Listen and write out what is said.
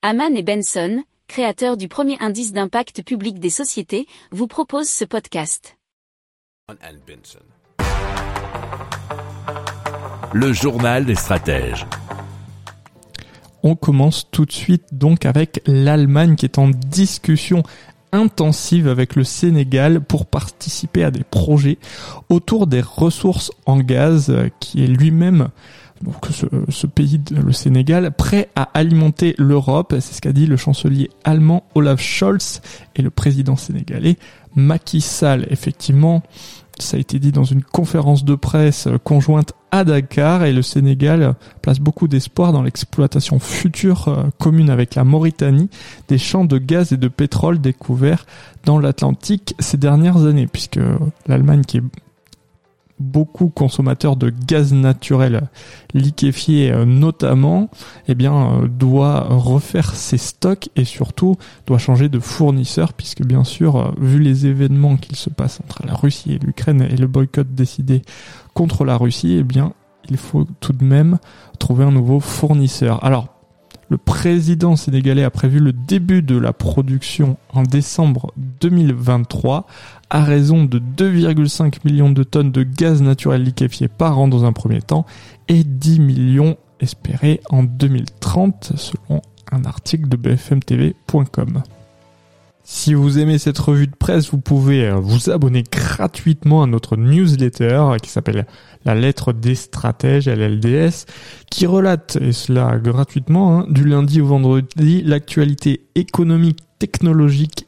Haman et Benson, créateurs du premier indice d'impact public des sociétés, vous proposent ce podcast. Le journal des stratèges. On commence tout de suite donc avec l'Allemagne qui est en discussion intensive avec le Sénégal pour participer à des projets autour des ressources en gaz euh, qui est lui-même donc ce, pays, le Sénégal, prêt à alimenter l'Europe. C'est ce qu'a dit le chancelier allemand Olaf Scholz et le président sénégalais Macky Sall. Effectivement, ça a été dit dans une conférence de presse conjointe à Dakar et le Sénégal place beaucoup d'espoir dans l'exploitation future euh, commune avec la Mauritanie. Des champs de gaz et de pétrole découverts dans l'Atlantique ces dernières années puisque l'Allemagne qui est beaucoup consommateurs de gaz naturel liquéfié euh, notamment, eh bien, euh, doit refaire ses stocks et surtout doit changer de fournisseur puisque bien sûr, euh, vu les événements qu'il se passe entre la Russie et l'Ukraine et le boycott décidé contre la Russie, eh bien, il faut tout de même trouver un nouveau fournisseur. Alors, le président sénégalais a prévu le début de la production en décembre 2023 à raison de 2,5 millions de tonnes de gaz naturel liquéfié par an dans un premier temps et 10 millions espérés en 2030 selon un article de bfmtv.com. Si vous aimez cette revue de presse, vous pouvez euh, vous abonner gratuitement à notre newsletter qui s'appelle La lettre des stratèges, LLDS, qui relate, et cela gratuitement, hein, du lundi au vendredi, l'actualité économique, technologique,